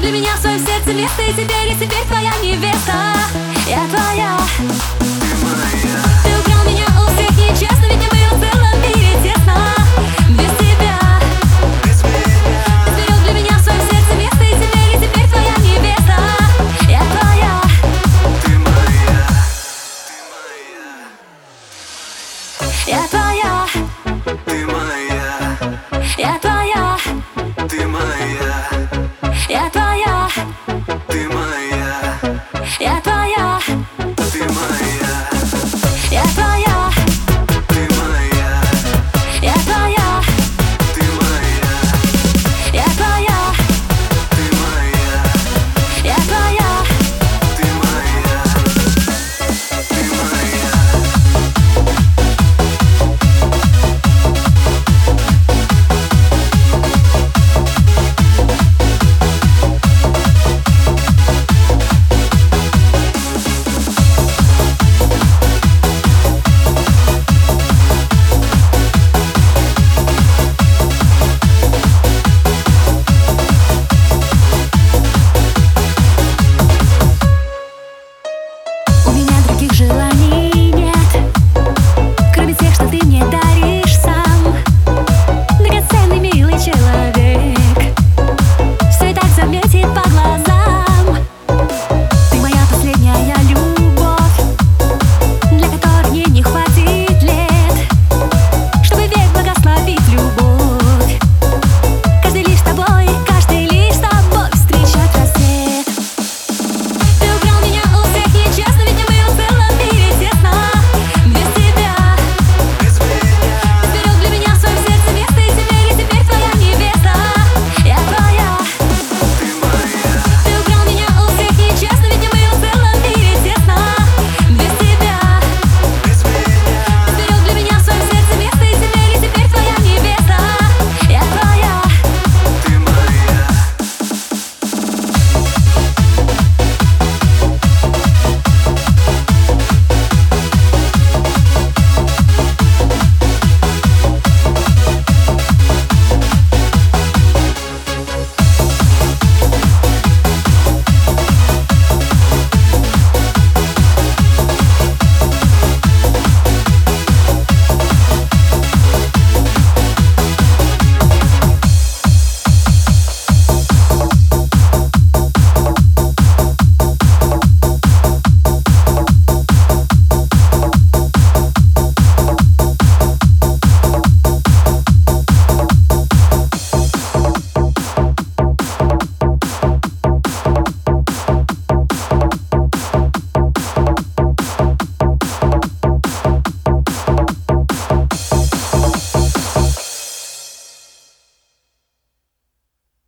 Для меня в своем сердце место И теперь, и теперь твоя невеста. Я твоя. Ты украл меня у всех нечестно, ведь я